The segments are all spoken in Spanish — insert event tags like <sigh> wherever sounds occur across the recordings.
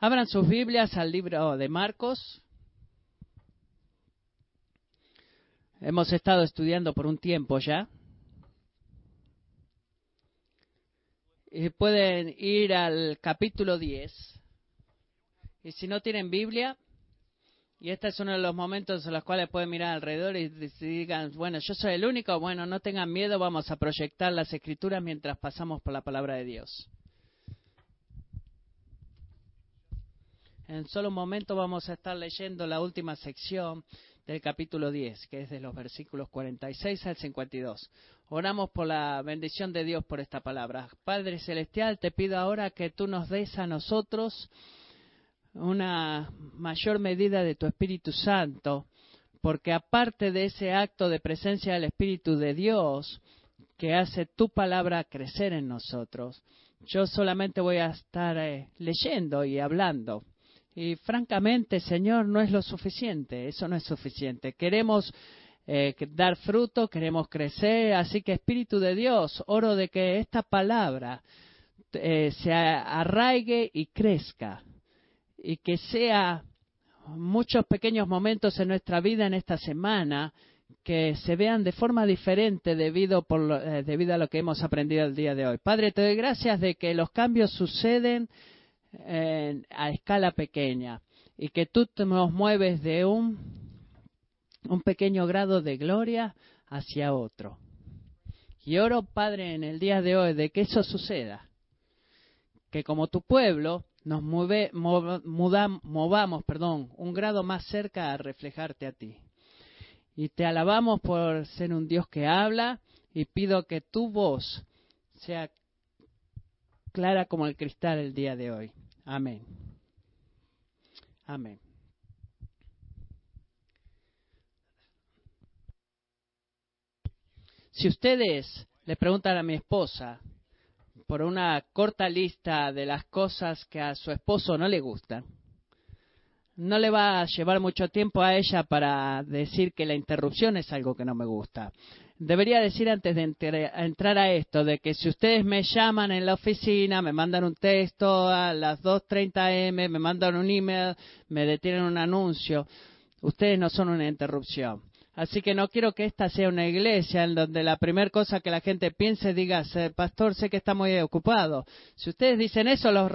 Abran sus Biblias al libro de Marcos. Hemos estado estudiando por un tiempo ya. Y pueden ir al capítulo 10. Y si no tienen Biblia, y este es uno de los momentos en los cuales pueden mirar alrededor y digan, bueno, yo soy el único, bueno, no tengan miedo, vamos a proyectar las escrituras mientras pasamos por la palabra de Dios. En solo un momento vamos a estar leyendo la última sección del capítulo 10, que es de los versículos 46 al 52. Oramos por la bendición de Dios por esta palabra. Padre Celestial, te pido ahora que tú nos des a nosotros una mayor medida de tu Espíritu Santo, porque aparte de ese acto de presencia del Espíritu de Dios que hace tu palabra crecer en nosotros, yo solamente voy a estar eh, leyendo y hablando y francamente, Señor, no es lo suficiente, eso no es suficiente. Queremos eh, dar fruto, queremos crecer, así que Espíritu de Dios, oro de que esta palabra eh, se arraigue y crezca y que sea muchos pequeños momentos en nuestra vida en esta semana que se vean de forma diferente debido, por eh, debido a lo que hemos aprendido el día de hoy. Padre, te doy gracias de que los cambios suceden a escala pequeña y que tú nos mueves de un, un pequeño grado de gloria hacia otro. Y oro, Padre, en el día de hoy de que eso suceda, que como tu pueblo nos mueve, movamos perdón, un grado más cerca a reflejarte a ti. Y te alabamos por ser un Dios que habla y pido que tu voz sea clara como el cristal el día de hoy. Amén. Amén. Si ustedes le preguntan a mi esposa por una corta lista de las cosas que a su esposo no le gustan, no le va a llevar mucho tiempo a ella para decir que la interrupción es algo que no me gusta debería decir antes de entrar a esto, de que si ustedes me llaman en la oficina, me mandan un texto a las 2.30 m, me mandan un email, me detienen un anuncio, ustedes no son una interrupción. Así que no quiero que esta sea una iglesia en donde la primera cosa que la gente piense diga, pastor, sé que está muy ocupado. Si ustedes dicen eso, los,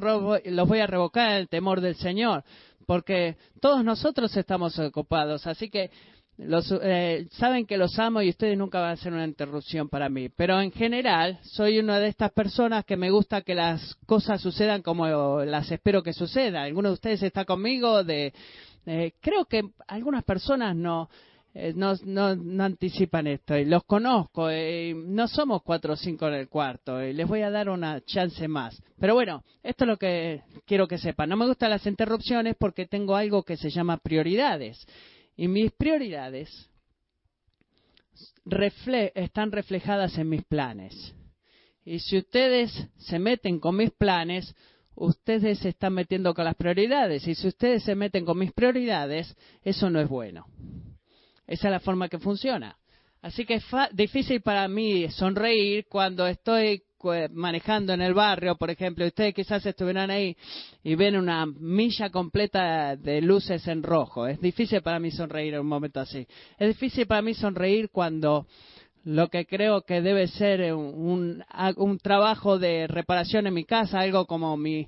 los voy a revocar el temor del Señor, porque todos nosotros estamos ocupados. Así que los, eh, saben que los amo y ustedes nunca van a ser una interrupción para mí. Pero en general, soy una de estas personas que me gusta que las cosas sucedan como las espero que sucedan. ¿Alguno de ustedes está conmigo? De, eh, creo que algunas personas no, eh, no, no, anticipan esto. Y los conozco. no somos cuatro o cinco en el cuarto. Y les voy a dar una chance más. Pero bueno, esto es lo que quiero que sepan. No me gustan las interrupciones porque tengo algo que se llama prioridades. Y mis prioridades están reflejadas en mis planes. Y si ustedes se meten con mis planes, ustedes se están metiendo con las prioridades. Y si ustedes se meten con mis prioridades, eso no es bueno. Esa es la forma que funciona. Así que es difícil para mí sonreír cuando estoy manejando en el barrio, por ejemplo, ustedes quizás estuvieran ahí y ven una milla completa de luces en rojo. Es difícil para mí sonreír en un momento así. Es difícil para mí sonreír cuando lo que creo que debe ser un, un trabajo de reparación en mi casa, algo como mi,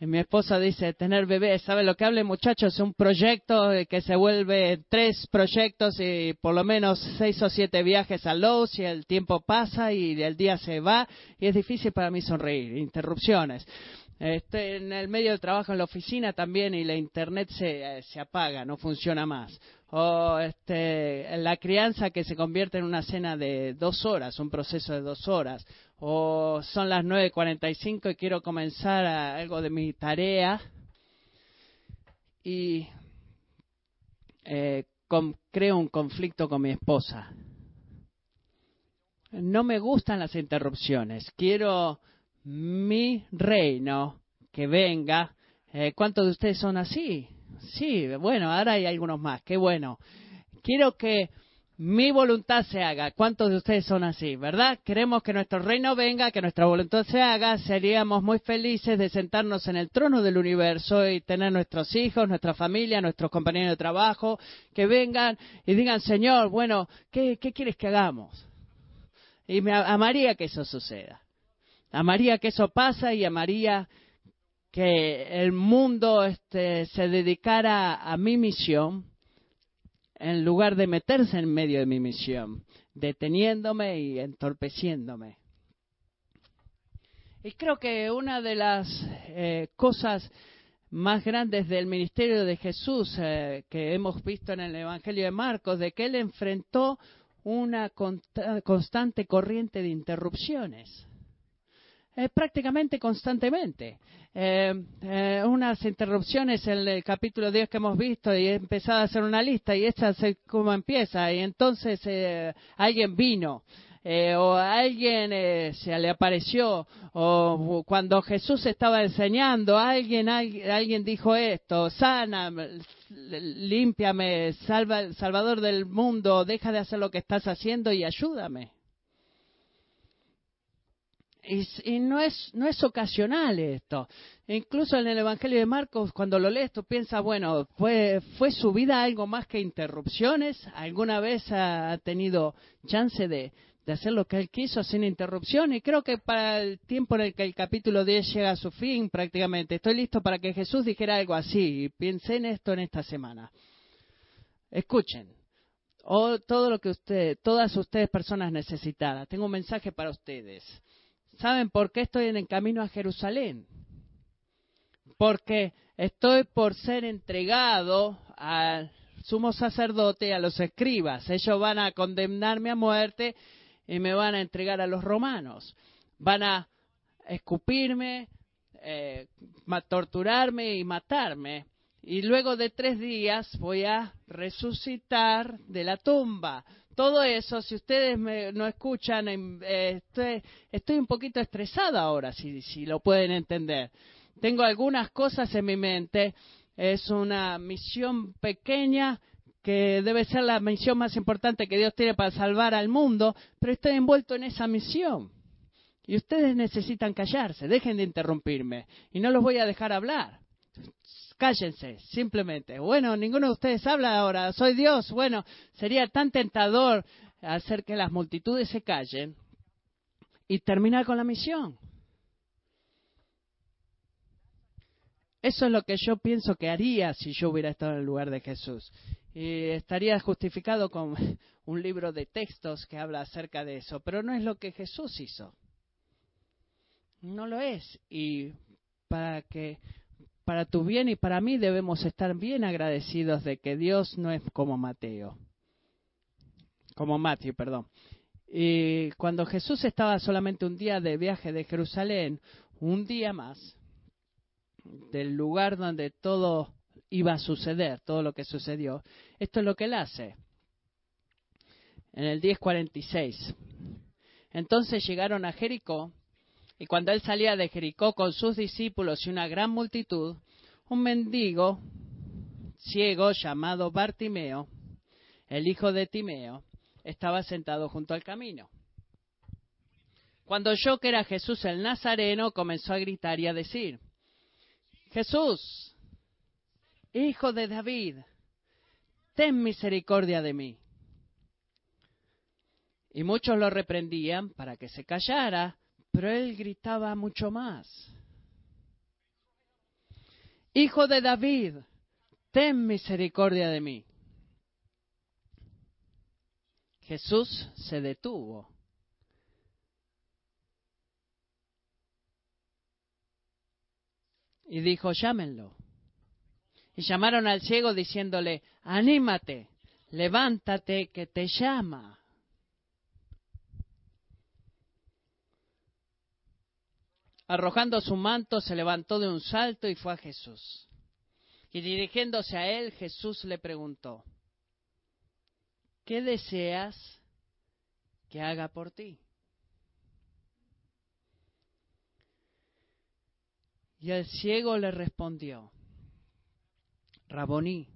mi esposa dice, tener bebés, ¿sabe lo que hable muchachos? Es un proyecto que se vuelve tres proyectos y por lo menos seis o siete viajes a Lowe's y el tiempo pasa y el día se va y es difícil para mí sonreír, interrupciones. Estoy en el medio del trabajo en la oficina también y la internet se, se apaga, no funciona más. O este, la crianza que se convierte en una cena de dos horas, un proceso de dos horas o son las 9.45 y quiero comenzar algo de mi tarea y eh, creo un conflicto con mi esposa. No me gustan las interrupciones. Quiero mi reino que venga. Eh, ¿Cuántos de ustedes son así? Sí, bueno, ahora hay algunos más. Qué bueno. Quiero que mi voluntad se haga. ¿Cuántos de ustedes son así, verdad? Queremos que nuestro reino venga, que nuestra voluntad se haga. Seríamos muy felices de sentarnos en el trono del universo y tener nuestros hijos, nuestra familia, nuestros compañeros de trabajo, que vengan y digan, Señor, bueno, ¿qué, quieres que hagamos? Y me amaría que eso suceda. Amaría que eso pasa y amaría que el mundo este, se dedicara a mi misión en lugar de meterse en medio de mi misión, deteniéndome y entorpeciéndome. Y creo que una de las eh, cosas más grandes del ministerio de Jesús eh, que hemos visto en el Evangelio de Marcos, de que él enfrentó una constante corriente de interrupciones. Eh, prácticamente constantemente. Eh, eh, unas interrupciones en el capítulo 10 que hemos visto y he empezado a hacer una lista y esta es como empieza y entonces alguien vino o alguien se le apareció o cuando Jesús estaba enseñando alguien alguien, dijo esto sana límpiame salva salvador del mundo deja de hacer lo que estás haciendo y ayúdame y, no, es, no es ocasional esto. Incluso en el Evangelio de Marcos, cuando lo lees, tú piensas, bueno, ¿fue, ¿fue su vida algo más que interrupciones? ¿Alguna vez ha tenido chance de, hacer lo que él quiso sin interrupción? Y creo que para el tiempo en el que el capítulo 10 llega a su fin, prácticamente, estoy listo para que Jesús dijera algo así. Pensé en esto en esta semana. Escuchen. O todo lo que usted, todas ustedes personas necesitadas. Tengo un mensaje para ustedes. ¿Saben por qué estoy en el camino a Jerusalén? Porque estoy por ser entregado al sumo sacerdote y a los escribas. Ellos van a condenarme a muerte y me van a entregar a los romanos. Van a escupirme, eh, torturarme y matarme. Y luego de tres días voy a resucitar de la tumba todo eso, si ustedes me, no escuchan, em, eh, estoy, un poquito estresada ahora, si, si lo pueden entender. Tengo algunas cosas en mi mente. Es una misión pequeña que debe ser la misión más importante que Dios tiene para salvar al mundo, pero estoy envuelto en esa misión. Y ustedes necesitan callarse, dejen de interrumpirme, y no los voy a dejar hablar cállense, simplemente. Bueno, ninguno de ustedes habla ahora, soy Dios. Bueno, sería tan tentador hacer que las multitudes se callen y terminar con la misión. Eso es lo que yo pienso que haría si yo hubiera estado en el lugar de Jesús. Y estaría justificado con <laughs> un libro de textos que habla acerca de eso, pero no es lo que Jesús hizo. No lo es. Y para que para tu bien y para mí debemos estar bien agradecidos de que Dios no es como Mateo, como Mateo, perdón. Y cuando Jesús estaba solamente un día de viaje de Jerusalén, un día más, del lugar donde todo iba a suceder, todo lo que sucedió, esto es lo que él hace. En el 10:46. Entonces llegaron a Jericó y cuando él salía de Jericó con sus discípulos y una gran multitud, un mendigo ciego llamado Bartimeo, el hijo de Timeo, estaba sentado junto al camino. Cuando oyó que era Jesús el Nazareno, comenzó a gritar y a decir, Jesús, hijo de David, ten misericordia de mí. Y muchos lo reprendían para que se callara, pero él gritaba mucho más. Hijo de David, ten misericordia de mí. Jesús se detuvo. Y dijo, llámenlo. Y llamaron al ciego diciéndole, anímate, levántate que te llama. Arrojando su manto, se levantó de un salto y fue a Jesús. Y dirigiéndose a él, Jesús le preguntó, ¿qué deseas que haga por ti? Y el ciego le respondió, Raboní,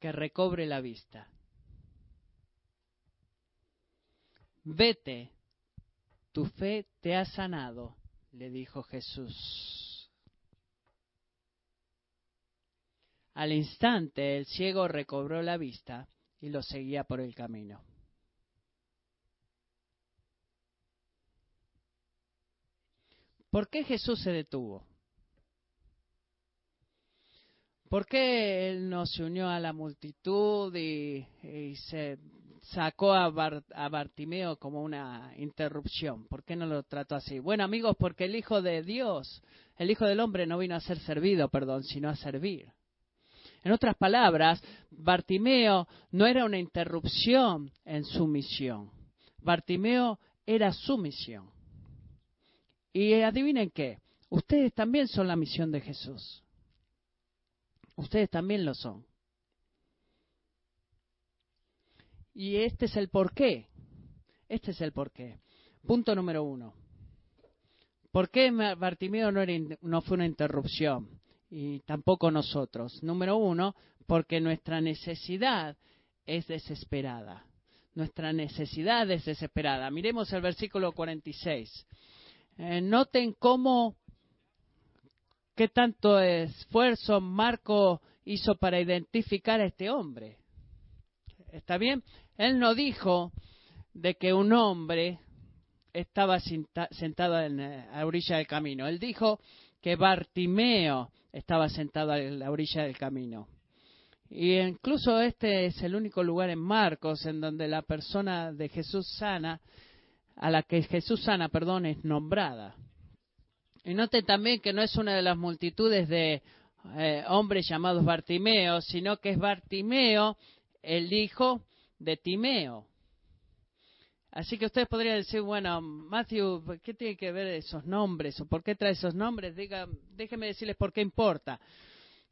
que recobre la vista. Vete, tu fe te ha sanado, le dijo Jesús. Al instante el ciego recobró la vista y lo seguía por el camino. ¿Por qué Jesús se detuvo? ¿Por qué Él no se unió a la multitud y, se sacó a, Bartimeo como una interrupción? ¿Por qué no lo trató así? Bueno, amigos, porque el Hijo de Dios, el Hijo del Hombre no vino a ser servido, perdón, sino a servir. En otras palabras, Bartimeo no era una interrupción en su misión. Bartimeo era su misión. Y adivinen qué, ustedes también son la misión de Jesús. Ustedes también lo son. Y este es el porqué. Este es el porqué. Punto número uno. ¿Por qué Bartimeo no, no fue una interrupción? Y tampoco nosotros. Número uno, porque nuestra necesidad es desesperada. Nuestra necesidad es desesperada. Miremos el versículo 46. Eh, noten cómo qué tanto esfuerzo Marco hizo para identificar a este hombre. ¿Está bien? Él no dijo de que un hombre estaba sentado en la orilla del camino. Él dijo que Bartimeo estaba sentado en la orilla del camino. Y incluso este es el único lugar en Marcos en donde la persona de Jesús sana, a la que Jesús sana, perdón, es nombrada. Y note también que no es una de las multitudes de eh, hombres llamados Bartimeo, sino que es Bartimeo, el hijo de Timeo. Así que ustedes podrían decir, bueno, Matthew, ¿qué tiene que ver esos nombres? ¿O por qué trae esos nombres? Diga, déjenme decirles por qué importa.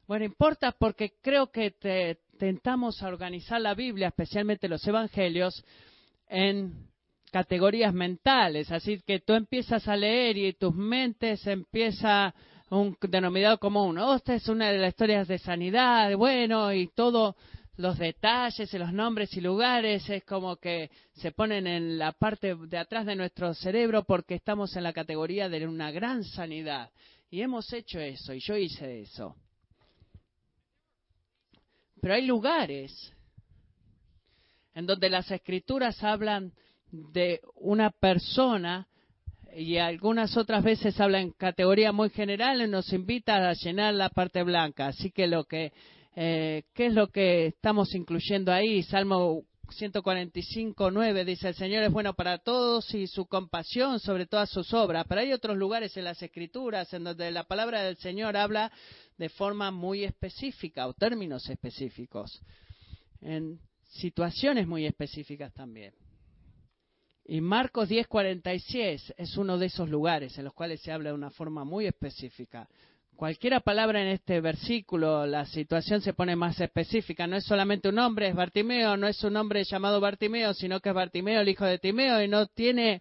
Bueno, importa porque creo que te, tentamos organizar la Biblia, especialmente los evangelios, en categorías mentales, así que tú empiezas a leer y tus mentes empieza un denominador común. Oh, esta es una de las historias de sanidad, bueno, y todos los detalles los nombres y lugares es como que se ponen en la parte de atrás de nuestro cerebro porque estamos en la categoría de una gran sanidad. Y hemos hecho eso, y yo hice eso. Pero hay lugares en donde las escrituras hablan de una persona y algunas otras veces habla en categoría muy general y nos invita a llenar la parte blanca. Así que lo que, eh, ¿qué es lo que estamos incluyendo ahí? Salmo 145, 9 dice, el Señor es bueno para todos y su compasión sobre todas sus obras. Pero hay otros lugares en las Escrituras en donde la palabra del Señor habla de forma muy específica o términos específicos, en situaciones muy específicas también. Y Marcos 10:46 es uno de esos lugares en los cuales se habla de una forma muy específica. Cualquiera palabra en este versículo, la situación se pone más específica. No es solamente un hombre, es Bartimeo, no es un hombre llamado Bartimeo, sino que es Bartimeo, el hijo de Timeo, y no tiene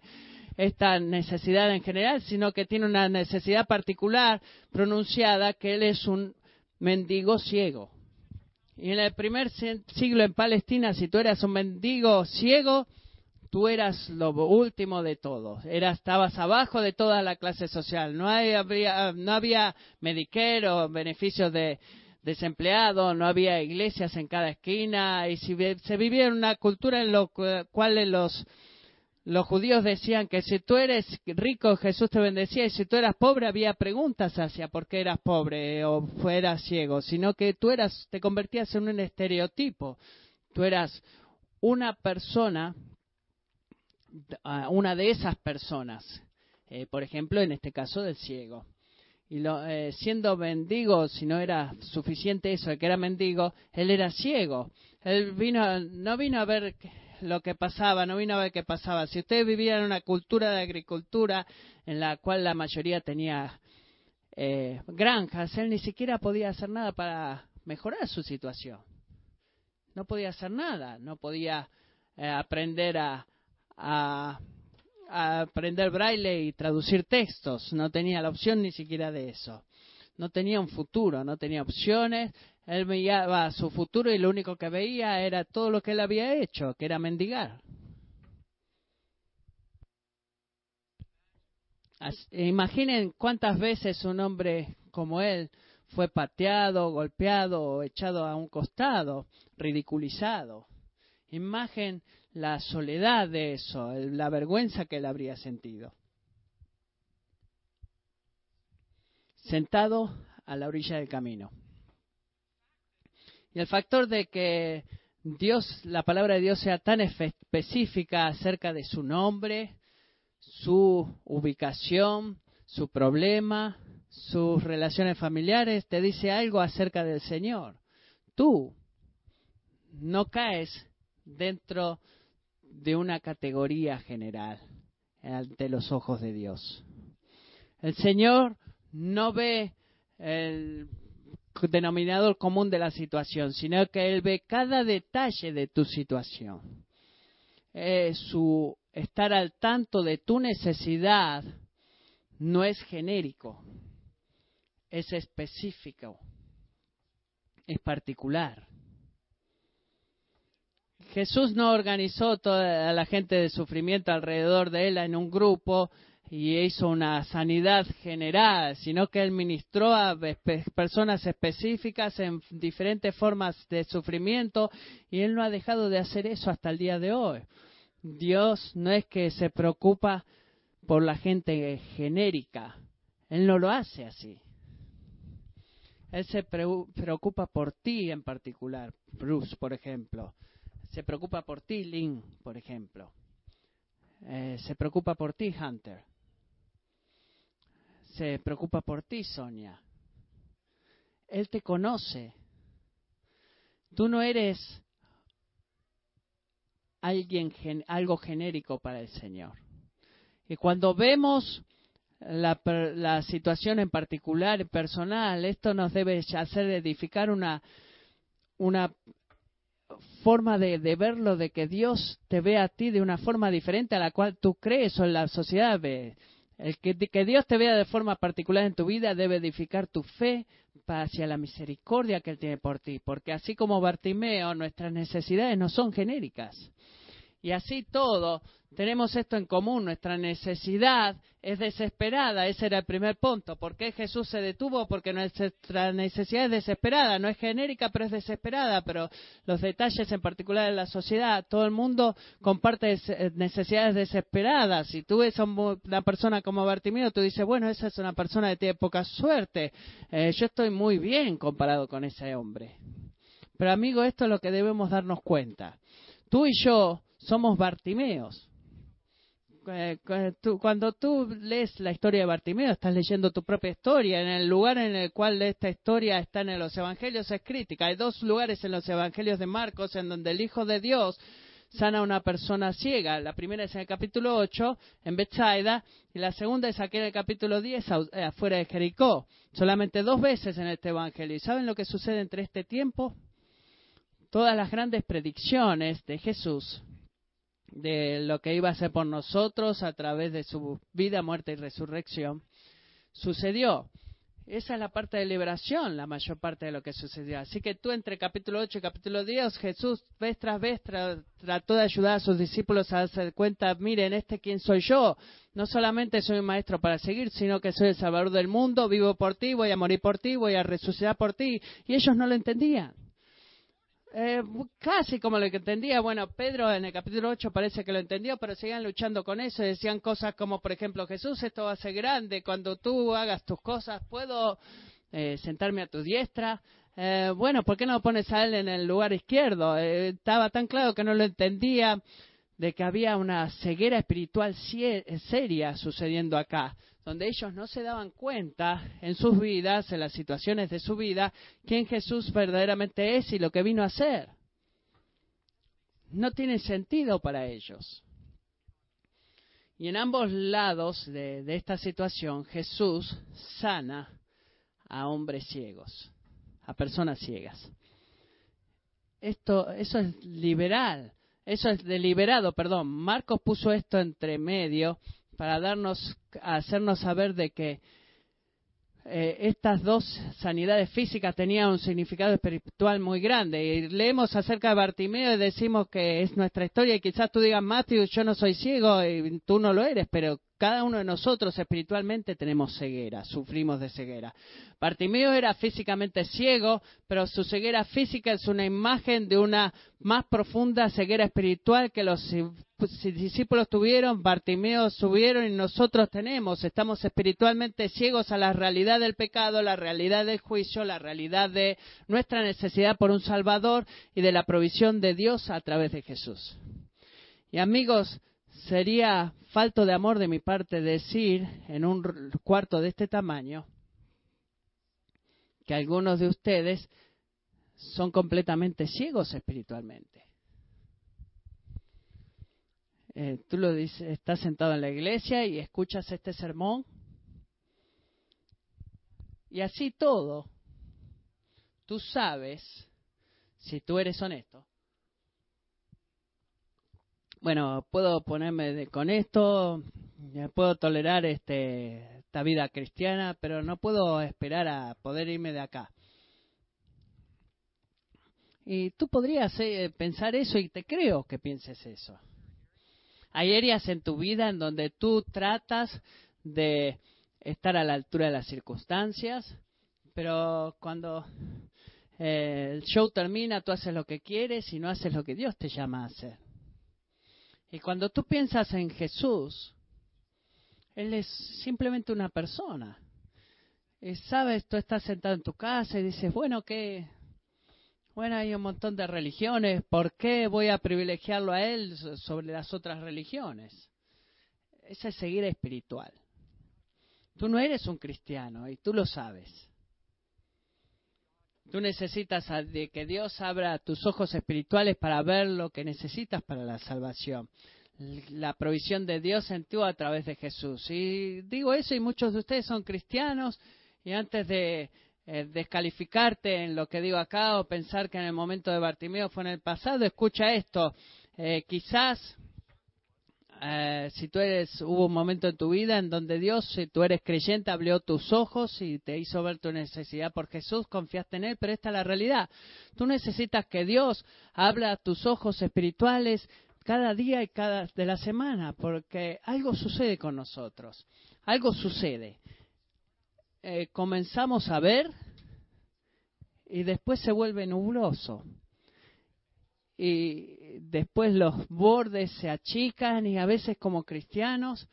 esta necesidad en general, sino que tiene una necesidad particular pronunciada, que él es un mendigo ciego. Y en el primer siglo en Palestina, si tú eras un mendigo ciego, tú eras lo último de todo, Era, estabas abajo de toda la clase social, no, había, no había Medicare o beneficios de desempleado, no había iglesias en cada esquina, y se vivía en una cultura en la cual los, los judíos decían que si tú eres rico Jesús te bendecía y si tú eras pobre había preguntas hacia por qué eras pobre o fueras ciego, sino que tú eras, te convertías en un estereotipo, tú eras una persona una de esas personas, eh, por ejemplo, en este caso del ciego. Y lo, eh, siendo mendigo, si no era suficiente eso de que era mendigo, él era ciego. Él vino, no vino a ver lo que pasaba, no vino a ver qué pasaba. Si ustedes vivían en una cultura de agricultura en la cual la mayoría tenía eh, granjas, él ni siquiera podía hacer nada para mejorar su situación. No podía hacer nada, no podía aprender a, a, aprender braille y traducir textos. No tenía la opción ni siquiera de eso. no tenía un futuro, no tenía opciones. Él veía su futuro y lo único que veía era todo lo que él había hecho, que era mendigar. Imaginen cuántas veces un hombre como él fue pateado, golpeado echado a un costado, ridiculizado. Imagen la soledad de eso, la vergüenza que él habría sentido. Sentado a la orilla del camino. Y el factor de que Dios, la palabra de Dios sea tan específica acerca de su nombre, su ubicación, su problema, sus relaciones familiares, te dice algo acerca del Señor. Tú no caes dentro de una categoría general ante los ojos de Dios. El Señor no ve el denominador común de la situación, sino que Él ve cada detalle de tu situación. su estar al tanto de tu necesidad no es genérico, es específico, es particular. Jesús no organizó toda la gente de sufrimiento alrededor de él en un grupo y hizo una sanidad general, sino que él ministró a personas específicas en diferentes formas de sufrimiento y él no ha dejado de hacer eso hasta el día de hoy. Dios no es que se preocupa por la gente genérica, él no lo hace así. Él se preocupa por ti en particular, Bruce, por ejemplo se preocupa por ti, Lynn, por ejemplo. Eh, se preocupa por ti, Hunter. Se preocupa por ti, Sonia. Él te conoce. Tú no eres alguien, algo genérico para el Señor. Y cuando vemos la, la situación en particular, personal, esto nos debe hacer edificar una, una forma de, verlo, de que Dios te ve a ti de una forma diferente a la cual tú crees o la sociedad ve. El que, que Dios te vea de forma particular en tu vida debe edificar tu fe hacia la misericordia que Él tiene por ti, porque así como Bartimeo, nuestras necesidades no son genéricas. Y así todo, tenemos esto en común, nuestra necesidad es desesperada, ese era el primer punto. ¿Por qué Jesús se detuvo? Porque nuestra necesidad es desesperada, no es genérica, pero es desesperada, pero los detalles en particular de la sociedad, todo el mundo comparte eh, necesidades desesperadas. Si tú ves a una persona como Bartimeo, tú dices, bueno, esa es una persona que tiene poca suerte, eh, yo estoy muy bien comparado con ese hombre. Pero amigo, esto es lo que debemos darnos cuenta. Tú y yo somos Bartimeos. Eh, cuando tú lees la historia de Bartimeo, estás leyendo tu propia historia. En el lugar en el cual esta historia está en los evangelios es crítica. Hay dos lugares en los evangelios de Marcos en donde el Hijo de Dios sana a una persona ciega. La primera es en el capítulo 8, en Bethsaida, y la segunda es aquí en el capítulo 10, eh, afuera de Jericó. Solamente dos veces en este evangelio. ¿Y saben lo que sucede entre este tiempo? Todas las grandes predicciones de Jesús de lo que iba a hacer por nosotros a través de su vida, muerte y resurrección, sucedió. Esa es la parte de liberación, la mayor parte de lo que sucedió. Así que tú entre capítulo 8 y capítulo 10, Jesús vez tras vez trató de ayudar a sus discípulos a darse cuenta, miren, este quién soy yo. No solamente soy un maestro para seguir, sino que soy el salvador del mundo, vivo por ti, voy a morir por ti, voy a resucitar por ti. Y ellos no lo entendían. Eh, casi como lo que entendía. Bueno, Pedro en el capítulo 8 parece que lo entendió, pero seguían luchando con eso. Decían cosas como, por ejemplo, Jesús, esto va a ser grande. Cuando tú hagas tus cosas, ¿puedo eh, sentarme a tu diestra? Eh, bueno, ¿por qué no pones a él en el lugar izquierdo? estaba tan claro que no lo entendía de que había una ceguera espiritual seria sucediendo acá donde ellos no se daban cuenta en sus vidas, en las situaciones de su vida, quién Jesús verdaderamente es y lo que vino a hacer. No tiene sentido para ellos. Y en ambos lados de, esta situación, Jesús sana a hombres ciegos, a personas ciegas. Esto, eso es liberal, eso es deliberado, perdón. Marcos puso esto entre medio para darnos, hacernos saber de que eh, estas dos sanidades físicas tenían un significado espiritual muy grande. Y leemos acerca de Bartimeo y decimos que es nuestra historia y quizás tú digas, Matthew, yo no soy ciego y tú no lo eres, pero cada uno de nosotros espiritualmente tenemos ceguera, sufrimos de ceguera. Bartimeo era físicamente ciego, pero su ceguera física es una imagen de una más profunda ceguera espiritual que los discípulos tuvieron, Bartimeo subieron y nosotros tenemos. Estamos espiritualmente ciegos a la realidad del pecado, la realidad del juicio, la realidad de nuestra necesidad por un Salvador y de la provisión de Dios a través de Jesús. Y amigos, sería falto de amor de mi parte decir en un cuarto de este tamaño que algunos de ustedes son completamente ciegos espiritualmente. Eh, tú lo dices, estás sentado en la iglesia y escuchas este sermón y así todo, tú sabes, si tú eres honesto, bueno, puedo ponerme con esto, puedo tolerar este, esta vida cristiana, pero no puedo esperar a poder irme de acá. Y tú podrías eh, pensar eso y te creo que pienses eso. Hay áreas en tu vida en donde tú tratas de estar a la altura de las circunstancias, pero cuando eh, el show termina, tú haces lo que quieres y no haces lo que Dios te llama a hacer. Y cuando tú piensas en Jesús, Él es simplemente una persona. Y sabes, tú estás sentado en tu casa y dices, bueno, ¿qué? Bueno, hay un montón de religiones, ¿por qué voy a privilegiarlo a Él sobre las otras religiones? Esa es seguir espiritual. Tú no eres un cristiano y tú lo sabes. Tú necesitas de que Dios abra tus ojos espirituales para ver lo que necesitas para la salvación. La provisión de Dios en ti a través de Jesús. Y digo eso y muchos de ustedes son cristianos y antes de eh, descalificarte en lo que digo acá o pensar que en el momento de Bartimeo fue en el pasado, escucha esto. Eh, quizás eh, si tú eres, hubo un momento en tu vida en donde Dios, si tú eres creyente, abrió tus ojos y te hizo ver tu necesidad por Jesús, confiaste en Él, pero esta es la realidad. Tú necesitas que Dios abra tus ojos espirituales cada día y cada de la semana, porque algo sucede con nosotros, algo sucede. Eh, comenzamos a ver y después se vuelve nubloso y después los bordes se achican y a veces como cristianos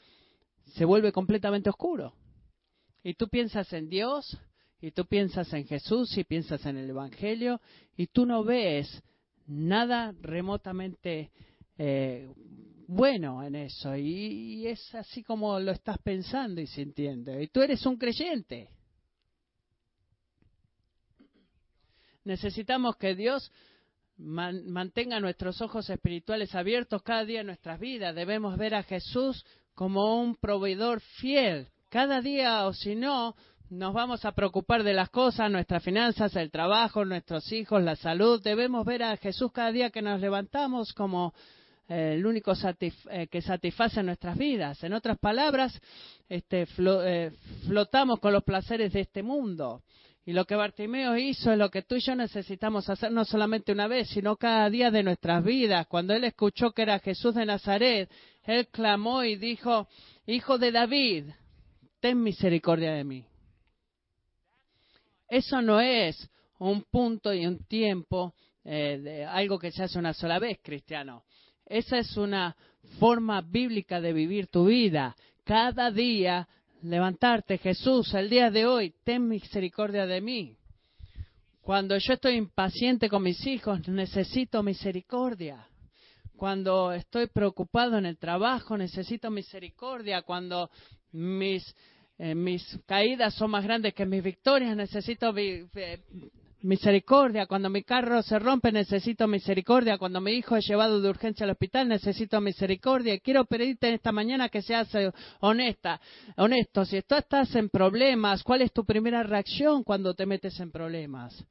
se vuelve completamente oscuro. Y tú piensas en Dios, y tú piensas en Jesús, y piensas en el Evangelio, y tú no ves nada remotamente eh, bueno en eso. y, es así como lo estás pensando y sintiendo. Y tú eres un creyente. Necesitamos que Dios mantenga nuestros ojos espirituales abiertos cada día en nuestras vidas. Debemos ver a Jesús como un proveedor fiel. Cada día o si no, nos vamos a preocupar de las cosas, nuestras finanzas, el trabajo, nuestros hijos, la salud. Debemos ver a Jesús cada día que nos levantamos como eh, el único eh, que satisface nuestras vidas. En otras palabras, este, eh, flotamos con los placeres de este mundo. Y lo que Bartimeo hizo es lo que tú y yo necesitamos hacer no solamente una vez, sino cada día de nuestras vidas. Cuando él escuchó que era Jesús de Nazaret, él clamó y dijo, Hijo de David, ten misericordia de mí. Eso no es un punto y un tiempo eh, de algo que se hace una sola vez, cristiano. Esa es una forma bíblica de vivir tu vida. Cada día levantarte, Jesús, el día de hoy, ten misericordia de mí. Cuando yo estoy impaciente con mis hijos, necesito misericordia. Cuando estoy preocupado en el trabajo, necesito misericordia. Cuando mis, eh, mis caídas son más grandes que mis victorias, necesito misericordia. Cuando mi carro se rompe, necesito misericordia. Cuando mi hijo es llevado de urgencia al hospital, necesito misericordia. Quiero pedirte esta mañana que seas eh, honesta, honesto. Si tú estás en problemas, ¿cuál es tu primera reacción cuando te metes en problemas?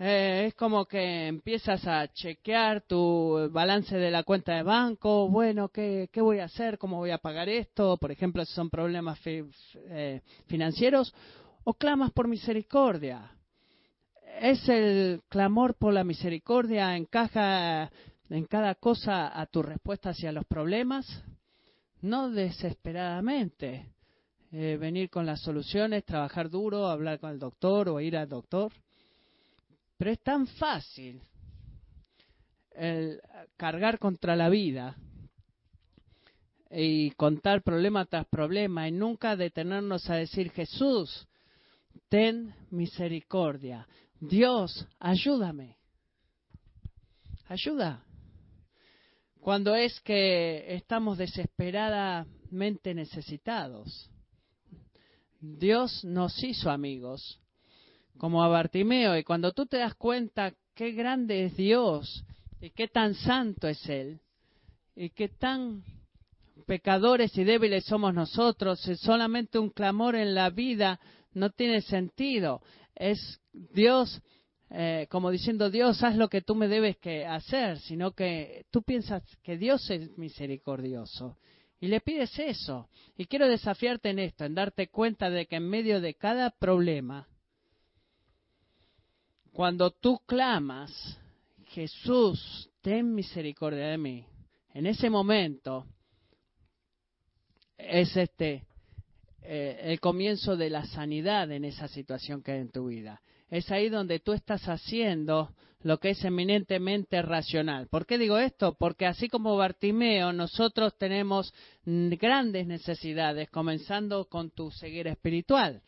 Eh, es como que empiezas a chequear tu balance de la cuenta de banco. Bueno, ¿qué, qué voy a hacer? ¿Cómo voy a pagar esto? Por ejemplo, si son problemas eh, financieros o clamas por misericordia. ¿Es el clamor por la misericordia encaja en cada cosa a tu respuesta hacia los problemas? No desesperadamente. Eh, venir con las soluciones, trabajar duro, hablar con el doctor o ir al doctor. Pero es tan fácil el cargar contra la vida y contar problema tras problema y nunca detenernos a decir Jesús, ten misericordia. Dios, ayúdame. Ayuda. Cuando es que estamos desesperadamente necesitados. Dios nos hizo amigos, como a Bartimeo, y cuando tú te das cuenta qué grande es Dios y qué tan santo es Él, y qué tan pecadores y débiles somos nosotros, solamente un clamor en la vida no tiene sentido. Es Dios, eh, como diciendo, Dios, haz lo que tú me debes que hacer, sino que tú piensas que Dios es misericordioso. Y le pides eso. Y quiero desafiarte en esto, en darte cuenta de que en medio de cada problema, cuando tú clamas, Jesús, ten misericordia de mí, en ese momento es este eh, el comienzo de la sanidad en esa situación que hay en tu vida. Es ahí donde tú estás haciendo lo que es eminentemente racional. ¿Por qué digo esto? Porque así como Bartimeo, nosotros tenemos grandes necesidades, comenzando con tu ceguera espiritual.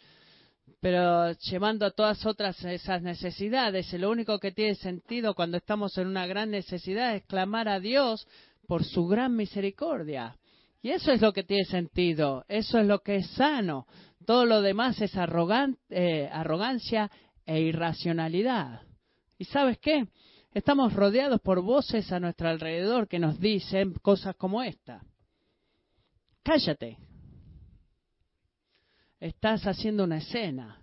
Pero llevando a todas otras esas necesidades, lo único que tiene sentido cuando estamos en una gran necesidad es clamar a Dios por su gran misericordia. Y eso es lo que tiene sentido, eso es lo que es sano. Todo lo demás es eh, arrogancia e irracionalidad. ¿Y sabes qué? Estamos rodeados por voces a nuestro alrededor que nos dicen cosas como esta. Cállate. Estás haciendo una escena.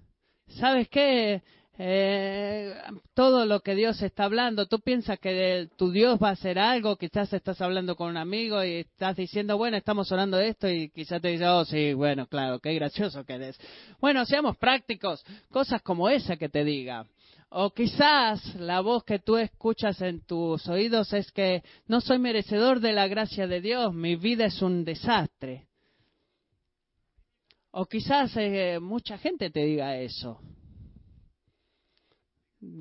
¿Sabes qué? Eh, todo lo que Dios está hablando. Tú piensas que tu Dios va a hacer algo, quizás estás hablando con un amigo y estás diciendo, bueno, estamos de esto y quizás te dice, oh, sí, bueno, claro, qué gracioso que eres. Bueno, seamos prácticos, cosas como esa que te diga. O quizás la voz que tú escuchas en tus oídos es que no soy merecedor de la gracia de Dios, mi vida es un desastre. O quizás eh, mucha gente te diga eso.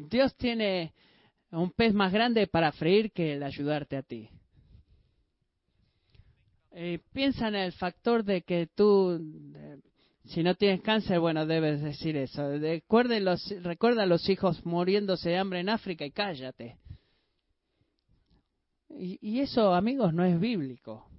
Dios tiene un pez más grande para freír que el ayudarte a ti. Eh, piensa en el factor de que tú, si no tienes cáncer, bueno, debes decir eso. Los, recuerda a los hijos muriéndose de hambre en África y cállate. y eso, amigos, no es bíblico.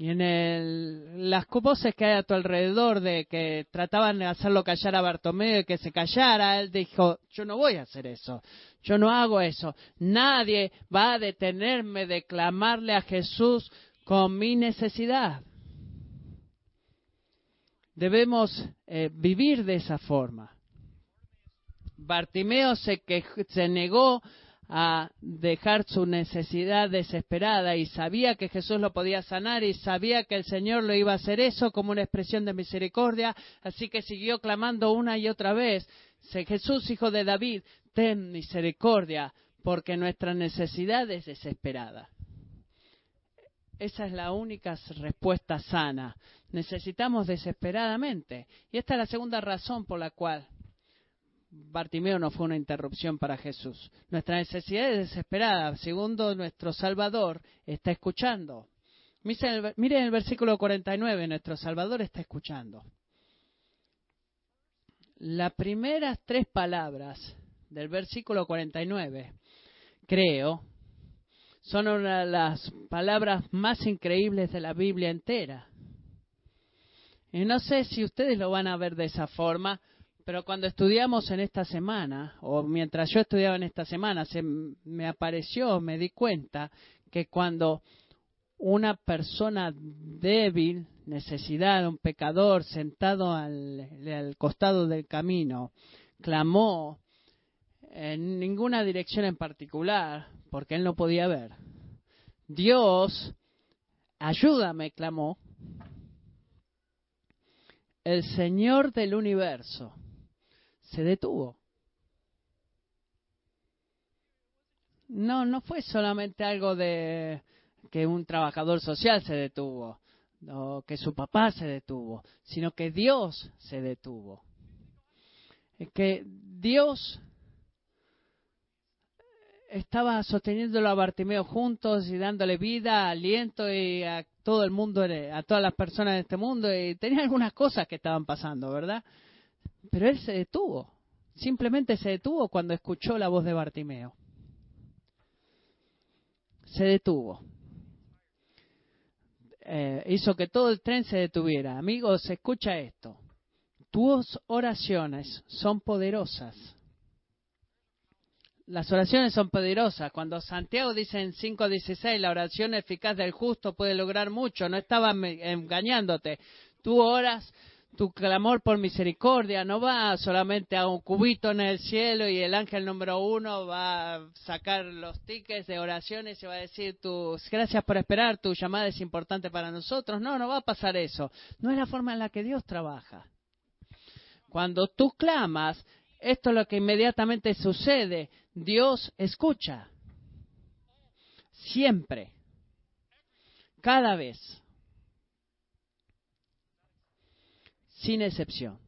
Y en el, las voces que hay a tu alrededor de que trataban de hacerlo callar a Bartomeo y que se callara, él dijo, yo no voy a hacer eso, yo no hago eso. Nadie va a detenerme de clamarle a Jesús con mi necesidad. Debemos eh, vivir de esa forma. Bartimeo se, que, se negó a dejar su necesidad desesperada y sabía que Jesús lo podía sanar y sabía que el Señor lo iba a hacer eso como una expresión de misericordia, así que siguió clamando una y otra vez, Jesús, hijo de David, ten misericordia, porque nuestra necesidad es desesperada. Esa es la única respuesta sana. Necesitamos desesperadamente. Y esta es la segunda razón por la cual Bartimeo no fue una interrupción para Jesús. Nuestra necesidad es desesperada. Segundo, nuestro Salvador está escuchando. Miren el versículo 49, nuestro Salvador está escuchando. Las primeras tres palabras del versículo 49, creo, son una de las palabras más increíbles de la Biblia entera. Y no sé si ustedes lo van a ver de esa forma, pero cuando estudiamos en esta semana, o mientras yo estudiaba en esta semana, se me apareció, me di cuenta que cuando una persona débil, necesidad, un pecador sentado al, costado del camino, clamó en ninguna dirección en particular, porque él no podía ver. Dios, ayúdame, clamó. El Señor del universo se detuvo. No, no fue solamente algo de que un trabajador social se detuvo, o que su papá se detuvo, sino que Dios se detuvo. Que Dios estaba sosteniéndolo a Bartimeo juntos y dándole vida, aliento y a todo el mundo, a todas las personas de este mundo y tenía algunas cosas que estaban pasando, ¿verdad? Pero él se detuvo, simplemente se detuvo cuando escuchó la voz de Bartimeo. Se detuvo. Eh, hizo que todo el tren se detuviera. Amigos, escucha esto. Tus oraciones son poderosas las oraciones son poderosas. Cuando Santiago dice en 5.16, la oración eficaz del justo puede lograr mucho, no estaba engañándote. Tú oras, tu clamor por misericordia no va solamente a un cubito en el cielo y el ángel número uno va a sacar los tickets de oraciones y va a decir, tus gracias por esperar, tu llamada es importante para nosotros. No, no va a pasar eso. No es la forma en la que Dios trabaja. Cuando tú clamas, esto es lo que inmediatamente sucede. Dios escucha. Siempre. Cada vez. Sin excepción.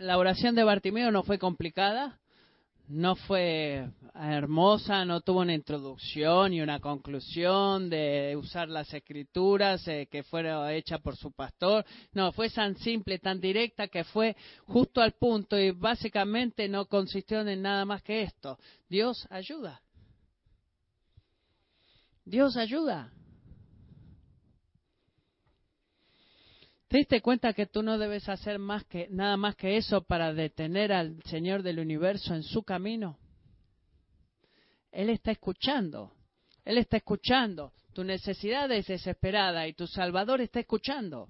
la oración de Bartimeo no fue complicada no fue hermosa, no tuvo una introducción y una conclusión de usar las escrituras eh, que fuera hecha por su pastor. No, fue tan simple, tan directa que fue justo al punto y básicamente no consistió en nada más que esto. Dios ayuda. Dios ayuda. ¿Te diste cuenta que tú no debes hacer más que, nada más que eso para detener al Señor del universo en su camino? Él está escuchando. Él está escuchando. Tu necesidad es desesperada y tu Salvador está escuchando.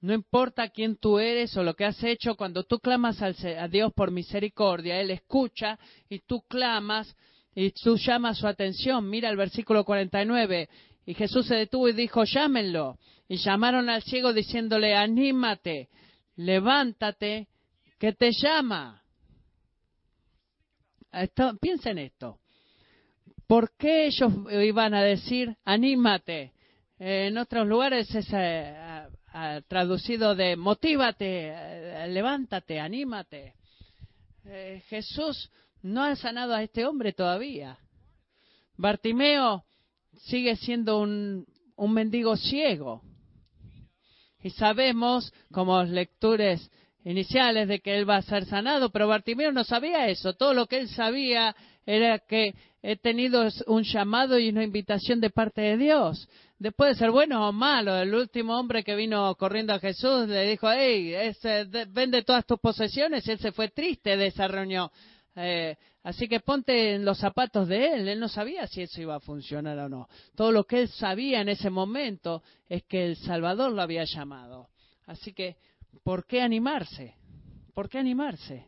No importa quién tú eres o lo que has hecho, cuando tú clamas a Dios por misericordia, Él escucha y tú clamas y tú llamas su atención. Mira el versículo 49. Y Jesús se detuvo y dijo, llámenlo. Y llamaron al ciego diciéndole, anímate, levántate, que te llama. Esto, piensa en esto. ¿Por qué ellos iban a decir, anímate? en otros lugares es eh, traducido de, motívate, eh, levántate, anímate. Eh, Jesús no ha sanado a este hombre todavía. Bartimeo sigue siendo un, un mendigo ciego. Y sabemos, como lectores iniciales, de que él va a ser sanado, pero Bartimeo no sabía eso. Todo lo que él sabía era que he tenido un llamado y una invitación de parte de Dios. Después de ser bueno o malo, el último hombre que vino corriendo a Jesús le dijo, hey, vende todas tus posesiones, y él se fue triste de esa reunión. Eh, así que ponte en los zapatos de él. Él no sabía si eso iba a funcionar o no. Todo lo que él sabía en ese momento es que el Salvador lo había llamado. Así que, ¿por qué animarse? ¿Por qué animarse?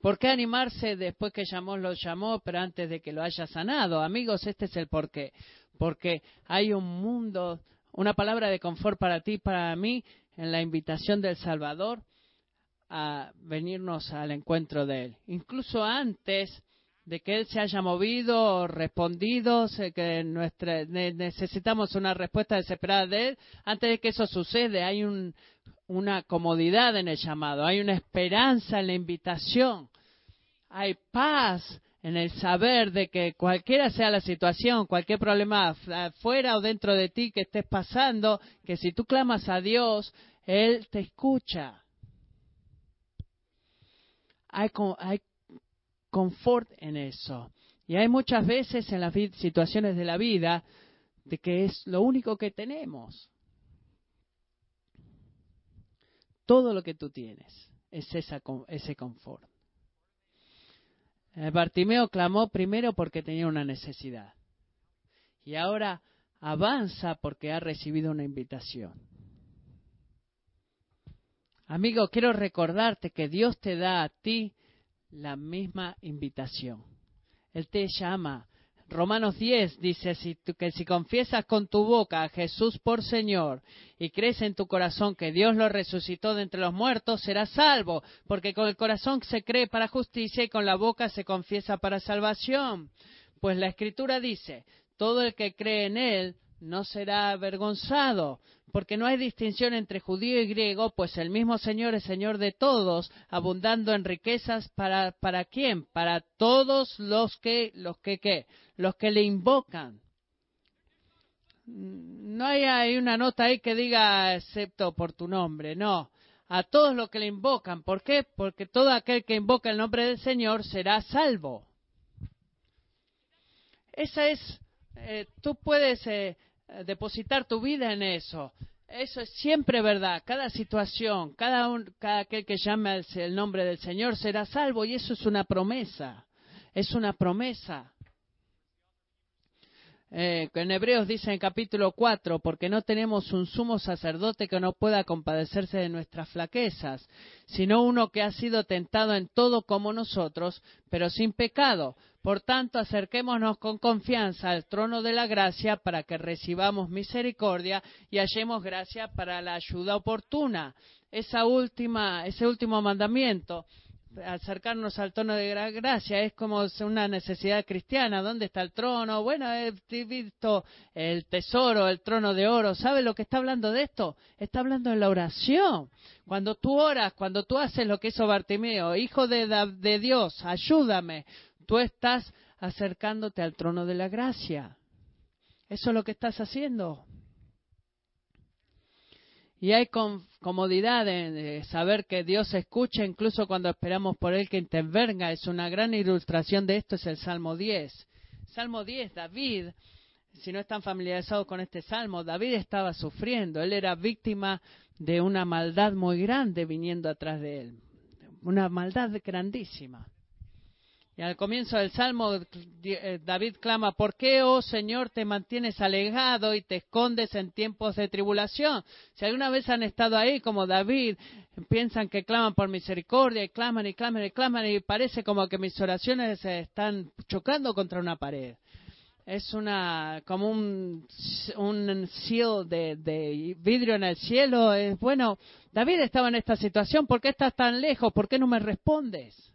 ¿Por qué animarse después que llamó, lo llamó, pero antes de que lo haya sanado? Amigos, este es el porqué. Porque hay un mundo, una palabra de confort para ti, para mí, en la invitación del Salvador a venirnos al encuentro de Él. Incluso antes de que Él se haya movido o respondido, que necesitamos una respuesta desesperada de Él, antes de que eso sucede, hay una comodidad en el llamado, hay una esperanza en la invitación, hay paz en el saber de que cualquiera sea la situación, cualquier problema fuera o dentro de ti que estés pasando, que si tú clamas a Dios, Él te escucha hay, hay confort en eso. Y hay muchas veces en las situaciones de la vida de que es lo único que tenemos. Todo lo que tú tienes es esa, ese confort. Eh, Bartimeo clamó primero porque tenía una necesidad. Y ahora avanza porque ha recibido una invitación. Amigo, quiero recordarte que Dios te da a ti la misma invitación. Él te llama. Romanos 10 dice que si confiesas con tu boca a Jesús por Señor y crees en tu corazón que Dios lo resucitó de entre los muertos, serás salvo, porque con el corazón se cree para justicia y con la boca se confiesa para salvación. Pues la Escritura dice, todo el que cree en Él no será avergonzado, porque no hay distinción entre judío y griego, pues el mismo Señor es Señor de todos, abundando en riquezas para para quién? Para todos los que los que ¿qué? los que le invocan. No hay, hay una nota ahí que diga excepto por tu nombre, no. A todos los que le invocan. ¿Por qué? Porque todo aquel que invoca el nombre del Señor será salvo. Esa es, eh, tú puedes eh, depositar tu vida en eso. Eso es siempre verdad. Cada situación, cada, un, cada aquel que llame el nombre del Señor será salvo y eso es una promesa. Es una promesa. Eh, en Hebreos dice en capítulo 4, porque no tenemos un sumo sacerdote que no pueda compadecerse de nuestras flaquezas, sino uno que ha sido tentado en todo como nosotros, pero sin pecado. Por tanto, acerquémonos con confianza al trono de la gracia para que recibamos misericordia y hallemos gracia para la ayuda oportuna. Esa última, ese último mandamiento acercarnos al trono de gracia es como una necesidad cristiana. ¿Dónde está el trono? Bueno, he visto el tesoro, el trono de oro. ¿Sabe lo que está hablando de esto? Está hablando de la oración. Cuando tú oras, cuando tú haces lo que hizo Bartimeo, hijo de, de Dios, ayúdame, tú estás acercándote al trono de la gracia. Eso es lo que estás haciendo. Y hay comodidad en saber que Dios escucha incluso cuando esperamos por Él que intervenga. Es una gran ilustración de esto, es el Salmo 10. Salmo 10, David, si no están familiarizados con este Salmo, David estaba sufriendo. Él era víctima de una maldad muy grande viniendo atrás de él. Una maldad grandísima. Y al comienzo del Salmo, eh, David clama, ¿por qué, oh Señor, te mantienes alejado y te escondes en tiempos de tribulación? Si alguna vez han estado ahí como David, piensan que claman por misericordia y claman y claman y claman y parece como que mis oraciones se están chocando contra una pared. Es una como un, un de vidrio en el cielo. Es, bueno, David estaba en esta situación. ¿Por qué estás tan lejos? ¿Por qué no me respondes?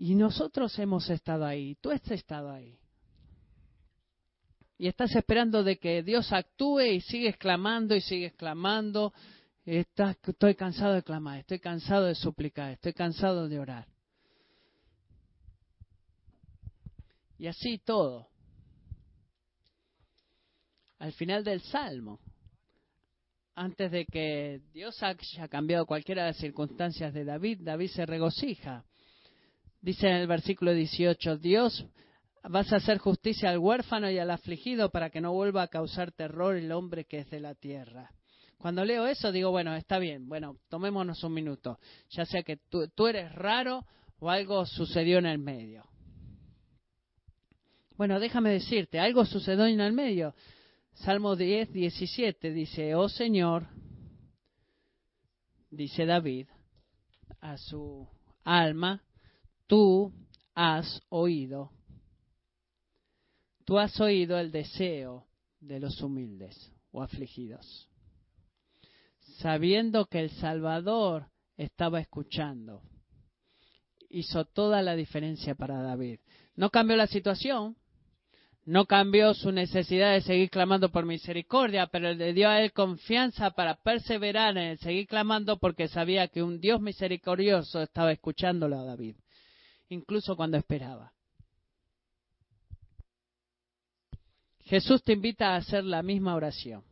Y nosotros hemos estado ahí, tú has estado ahí. Y estás esperando de que Dios actúe y sigues clamando y sigues clamando. Estás, estoy cansado de clamar, estoy cansado de suplicar, estoy cansado de orar. Y así todo. Al final del Salmo, antes de que Dios haya cambiado cualquiera de las circunstancias de David, David se regocija Dice en el versículo 18, Dios vas a hacer justicia al huérfano y al afligido para que no vuelva a causar terror el hombre que es de la tierra. Cuando leo eso digo, bueno, está bien, bueno, tomémonos un minuto, ya sea que tú, eres raro o algo sucedió en el medio. Bueno, déjame decirte, algo sucedió en el medio. Salmo 10, 17 dice, oh Señor, dice David a su alma, tú has oído. Tú has oído el deseo de los humildes o afligidos, sabiendo que el Salvador estaba escuchando. Hizo toda la diferencia para David. No cambió la situación, no cambió su necesidad de seguir clamando por misericordia, pero le dio a él confianza para perseverar en el seguir clamando porque sabía que un Dios misericordioso estaba escuchándolo a David incluso cuando esperaba. Jesús te invita a hacer la misma oración.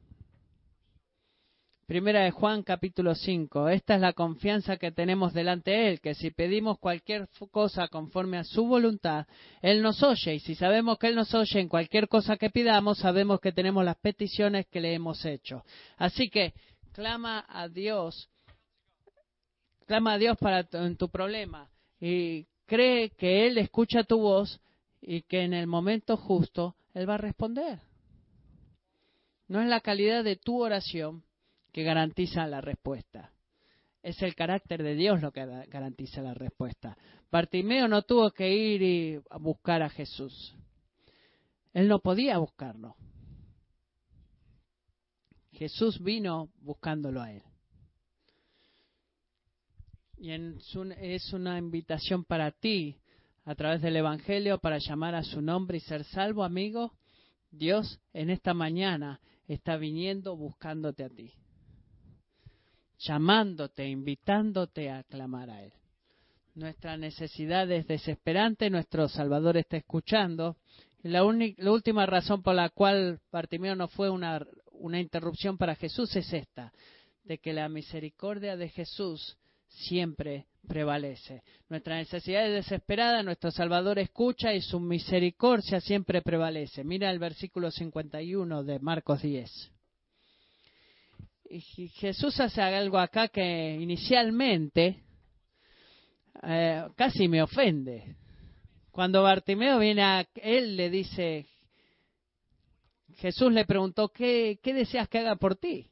Primera de Juan capítulo 5. Esta es la confianza que tenemos delante de Él, que si pedimos cualquier cosa conforme a su voluntad, Él nos oye. Y si sabemos que Él nos oye en cualquier cosa que pidamos, sabemos que tenemos las peticiones que le hemos hecho. Así que clama a Dios, clama a Dios para en tu problema y cree que Él escucha tu voz y que en el momento justo Él va a responder. No es la calidad de tu oración que garantiza la respuesta. es el carácter de Dios lo que garantiza la respuesta. Bartimeo no tuvo que ir y buscar a Jesús. Él no podía buscarlo. Jesús vino buscándolo a él. Y es una invitación para ti, a través del Evangelio, para llamar a su nombre y ser salvo, amigo. Dios en esta mañana está viniendo buscándote a ti, llamándote, invitándote a clamar a Él. Nuestra necesidad es desesperante, nuestro Salvador está escuchando. Y la, la última razón por la cual Bartimeo no fue una, una interrupción para Jesús es esta, de que la misericordia de Jesús siempre prevalece. Nuestra necesidad es desesperada, nuestro Salvador escucha y su misericordia siempre prevalece. Mira el versículo 51 de Marcos 10. Y Jesús hace algo acá que inicialmente eh, casi me ofende. Cuando Bartimeo viene a él, le dice, Jesús le preguntó, ¿qué, qué deseas que haga por ti?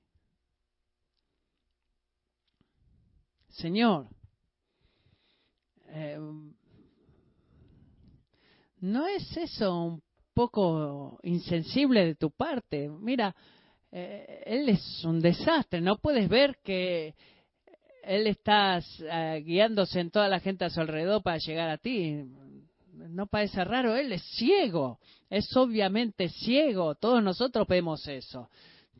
Señor, eh, ¿no es eso un poco insensible de tu parte? Mira, eh, él es un desastre, no puedes ver que él está eh, guiándose en toda la gente a su alrededor para llegar a ti. No parece raro, él es ciego, es obviamente ciego, todos nosotros vemos eso.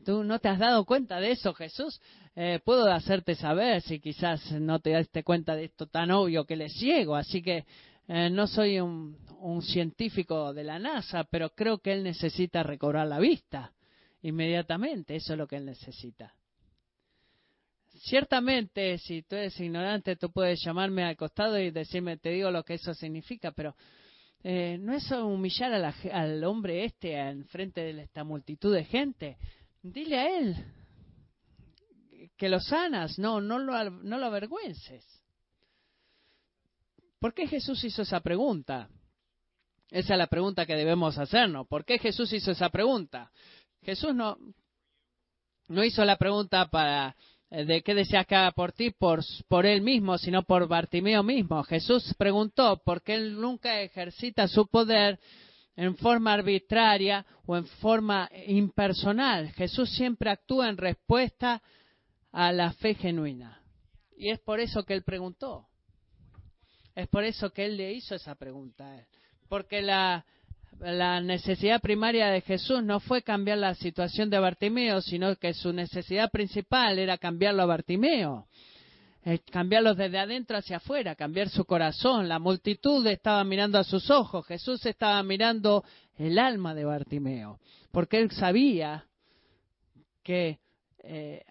¿Tú no te has dado cuenta de eso, Jesús? Eh, puedo hacerte saber si quizás no te diste cuenta de esto tan obvio que le ciego. Así que eh, no soy un, científico de la NASA, pero creo que él necesita recobrar la vista inmediatamente. Eso es lo que él necesita. Ciertamente, si tú eres ignorante, tú puedes llamarme al costado y decirme, te digo lo que eso significa, pero eh, no es humillar al hombre este en frente de esta multitud de gente. Dile a él que lo sanas, no, no lo, no lo avergüences. ¿Por qué Jesús hizo esa pregunta? Esa es la pregunta que debemos hacernos. ¿Por qué Jesús hizo esa pregunta? Jesús no, no hizo la pregunta para eh, de qué deseas que haga por ti por, por él mismo, sino por Bartimeo mismo. Jesús preguntó por qué él nunca ejercita su poder en forma arbitraria o en forma impersonal. Jesús siempre actúa en respuesta a la fe genuina. Y es por eso que él preguntó. Es por eso que él le hizo esa pregunta. Porque la, la necesidad primaria de Jesús no fue cambiar la situación de Bartimeo, sino que su necesidad principal era cambiarlo a Bartimeo cambiarlos desde adentro hacia afuera, cambiar su corazón. La multitud estaba mirando a sus ojos, Jesús estaba mirando el alma de Bartimeo, porque él sabía que eh,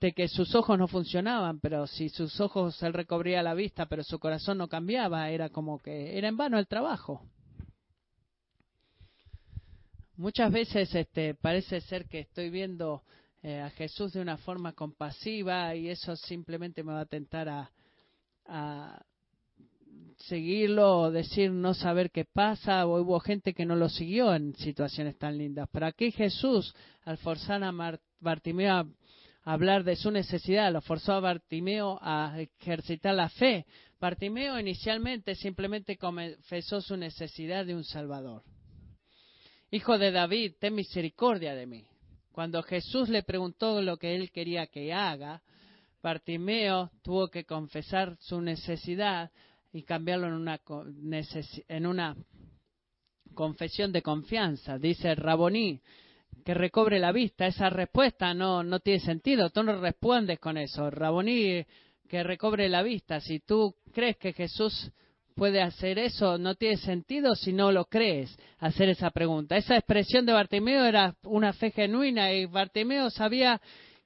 de que sus ojos no funcionaban, pero si sus ojos él recobría la vista, pero su corazón no cambiaba, era como que era en vano el trabajo. Muchas veces este, parece ser que estoy viendo eh, a Jesús de una forma compasiva y eso simplemente me va a tentar a, a seguirlo o decir no saber qué pasa o hubo gente que no lo siguió en situaciones tan lindas. Pero aquí Jesús, al forzar a Bartimeo a hablar de su necesidad, lo forzó a Bartimeo a ejercitar la fe. Bartimeo inicialmente simplemente confesó su necesidad de un Salvador. Hijo de David, ten misericordia de mí. Cuando Jesús le preguntó lo que él quería que haga, Bartimeo tuvo que confesar su necesidad y cambiarlo en una, en una confesión de confianza. Dice Raboní, que recobre la vista. Esa respuesta no, no tiene sentido. Tú no respondes con eso. Raboní, que recobre la vista. Si tú crees que Jesús puede hacer eso, no tiene sentido si no lo crees, hacer esa pregunta. Esa expresión de Bartimeo era una fe genuina y Bartimeo sabía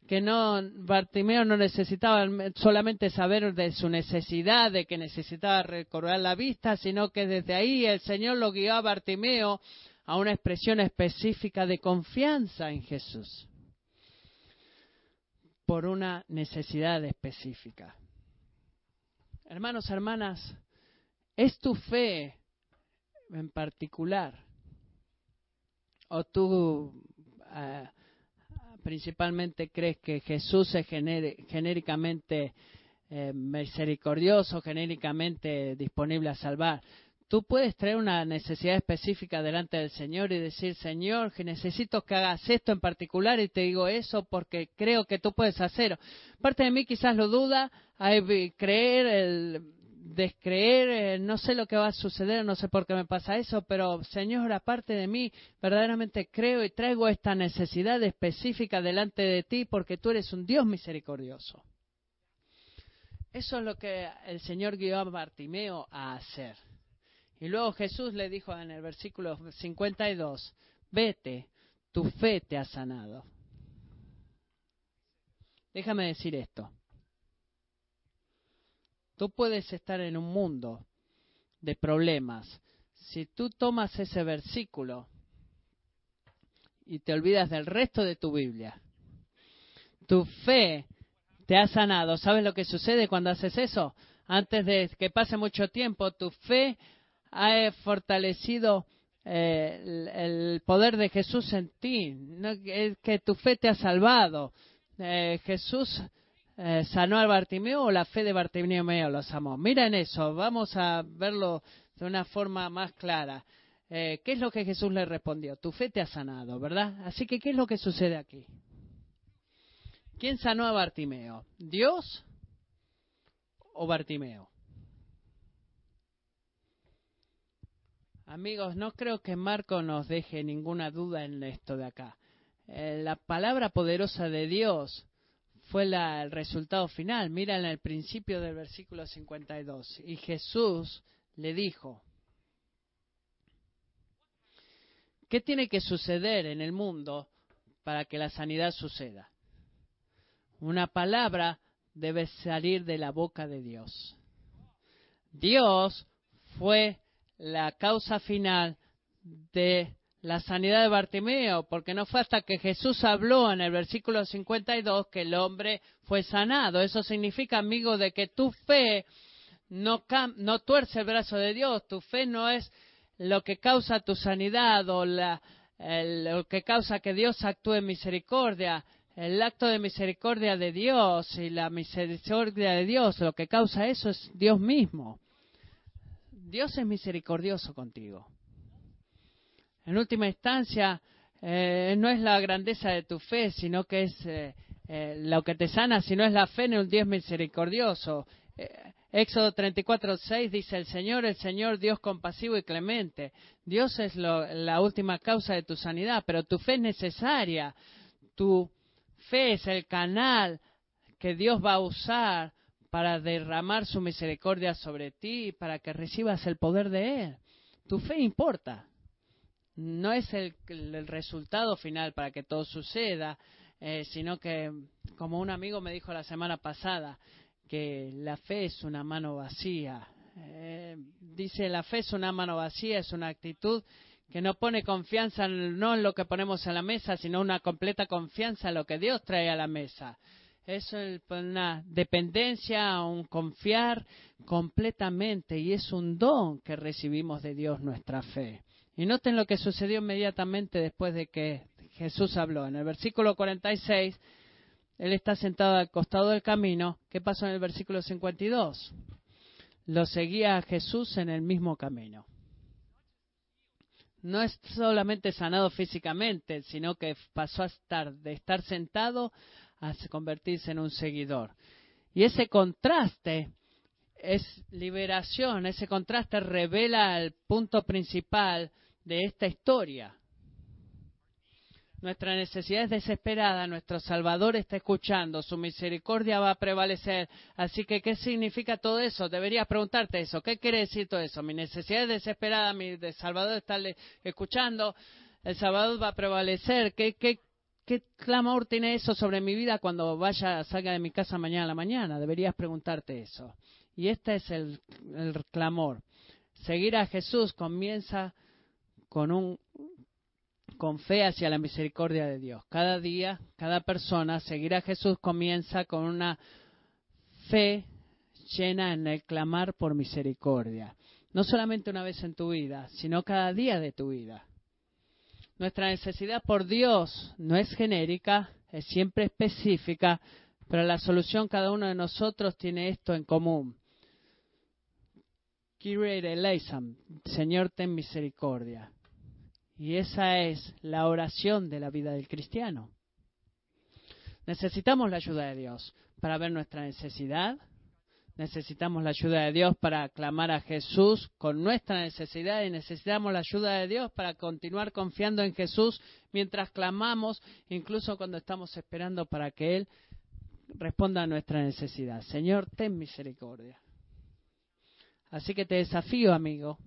que no, Bartimeo no necesitaba solamente saber de su necesidad, de que necesitaba recobrar la vista, sino que desde ahí el Señor lo guió a Bartimeo a una expresión específica de confianza en Jesús por una necesidad específica. Hermanos, hermanas, ¿Es tu fe en particular? ¿O tú ah, principalmente crees que Jesús es genéricamente eh, misericordioso, genéricamente disponible a salvar. Tú puedes traer una necesidad específica delante del Señor y decir, Señor, que necesito que hagas esto en particular y te digo eso porque creo que tú puedes hacerlo. Parte de mí quizás lo duda, hay creer, el descreer, eh, no sé lo que va a suceder, no sé por qué me pasa eso, pero Señor, aparte de mí, verdaderamente creo y traigo esta necesidad específica delante de ti porque tú eres un Dios misericordioso. Eso es lo que el Señor guió a Bartimeo a hacer. Y luego Jesús le dijo en el versículo 52, vete, tu fe te ha sanado. Déjame decir esto. Tú puedes estar en un mundo de problemas. Si tú tomas ese versículo y te olvidas del resto de tu Biblia, tu fe te ha sanado. ¿Sabes lo que sucede cuando haces eso? Antes de que pase mucho tiempo, tu fe ha fortalecido eh, el, poder de Jesús en ti, que tu fe te ha salvado. Eh, Jesús eh, sanó al Bartimeo o la fe de Bartimeo los amó. Miren eso, vamos a verlo de una forma más clara. Eh, ¿Qué es lo que Jesús le respondió? Tu fe te ha sanado, ¿verdad? Así que, ¿qué es lo que sucede aquí? ¿Quién sanó a Bartimeo? ¿Dios o Bartimeo? Amigos, no creo que Marco nos deje ninguna duda en esto de acá. Eh, la palabra poderosa de Dios fue el resultado final. Mira en el principio del versículo 52. Y Jesús le dijo, ¿qué tiene que suceder en el mundo para que la sanidad suceda? Una palabra debe salir de la boca de Dios. Dios fue la causa final de la sanidad de Bartimeo, porque no fue hasta que Jesús habló en el versículo 52 que el hombre fue sanado. Eso significa, amigo, de que tu fe no, no tuerce el brazo de Dios, tu fe no es lo que causa tu sanidad o la, lo que causa que Dios actúe en misericordia. El acto de misericordia de Dios y la misericordia de Dios, lo que causa eso es Dios mismo. Dios es misericordioso contigo. En última instancia, eh, no es la grandeza de tu fe, sino que es eh, eh, lo que te sana, sino es la fe en un Dios misericordioso. Éxodo 34, 6 dice el Señor, el Señor Dios compasivo y clemente. Dios es la última causa de tu sanidad, pero tu fe es necesaria. Tu fe es el canal que Dios va a usar para derramar su misericordia sobre ti para que recibas el poder de Él. Tu fe importa no es el, resultado final para que todo suceda, eh, sino que, como un amigo me dijo la semana pasada, que la fe es una mano vacía. Eh, dice, la fe es una mano vacía, es una actitud que no pone confianza no en lo que ponemos en la mesa, sino una completa confianza en lo que Dios trae a la mesa. Es una dependencia, un confiar completamente y es un don que recibimos de Dios nuestra fe. Y noten lo que sucedió inmediatamente después de que Jesús habló. En el versículo 46, él está sentado al costado del camino. ¿Qué pasó en el versículo 52? Lo seguía a Jesús en el mismo camino. No es solamente sanado físicamente, sino que pasó a estar de estar sentado a convertirse en un seguidor. Y ese contraste es liberación, ese contraste revela el punto principal de esta historia. Nuestra necesidad es desesperada, nuestro Salvador está escuchando, su misericordia va a prevalecer. Así que, ¿qué significa todo eso? Deberías preguntarte eso. ¿Qué quiere decir todo eso? Mi necesidad es desesperada, mi Salvador está escuchando, el Salvador va a prevalecer. ¿Qué, qué, qué clamor tiene eso sobre mi vida cuando vaya, salga de mi casa mañana a la mañana? Deberías preguntarte eso. Y este es el, el clamor. Seguir a Jesús comienza con un con fe hacia la misericordia de Dios. Cada día, cada persona, seguir a Jesús comienza con una fe llena en el clamar por misericordia. No solamente una vez en tu vida, sino cada día de tu vida. Nuestra necesidad por Dios no es genérica, es siempre específica, pero la solución cada uno de nosotros tiene esto en común. Señor, ten misericordia. Y esa es la oración de la vida del cristiano. Necesitamos la ayuda de Dios para ver nuestra necesidad. Necesitamos la ayuda de Dios para clamar a Jesús con nuestra necesidad y necesitamos la ayuda de Dios para continuar confiando en Jesús mientras clamamos, incluso cuando estamos esperando para que Él responda a nuestra necesidad. Señor, ten misericordia. Así que te desafío, amigo.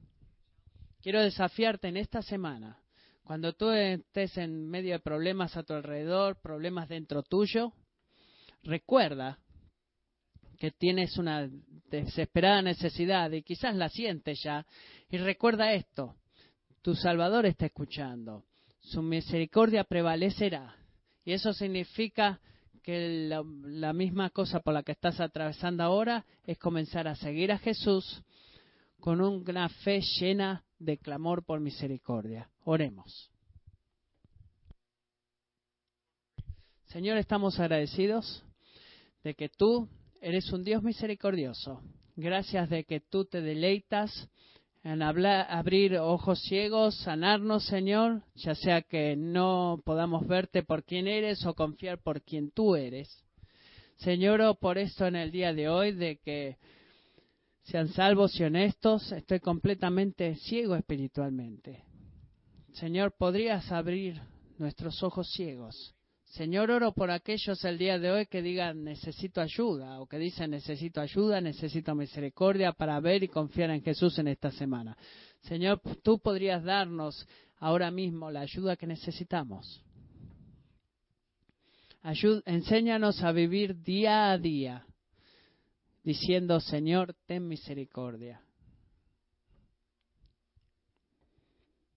Quiero desafiarte en esta semana. Cuando tú estés en medio de problemas a tu alrededor, problemas dentro tuyo, recuerda que tienes una desesperada necesidad y quizás la sientes ya. Y recuerda esto, tu Salvador está escuchando, su misericordia prevalecerá. Y eso significa que la, la, misma cosa por la que estás atravesando ahora es comenzar a seguir a Jesús con una fe llena de clamor por misericordia. Oremos. Señor, estamos agradecidos de que tú eres un Dios misericordioso. Gracias de que tú te deleitas en abrir ojos ciegos, sanarnos, Señor, ya sea que no podamos verte por quien eres o confiar por quien tú eres. Señor, por esto en el día de hoy, de que sean salvos y honestos, estoy completamente ciego espiritualmente. Señor, ¿podrías abrir nuestros ojos ciegos? Señor, oro por aquellos el día de hoy que digan necesito ayuda o que dicen necesito ayuda, necesito misericordia para ver y confiar en Jesús en esta semana. Señor, tú podrías darnos ahora mismo la ayuda que necesitamos. enséñanos a vivir día a día diciendo, Señor, ten misericordia.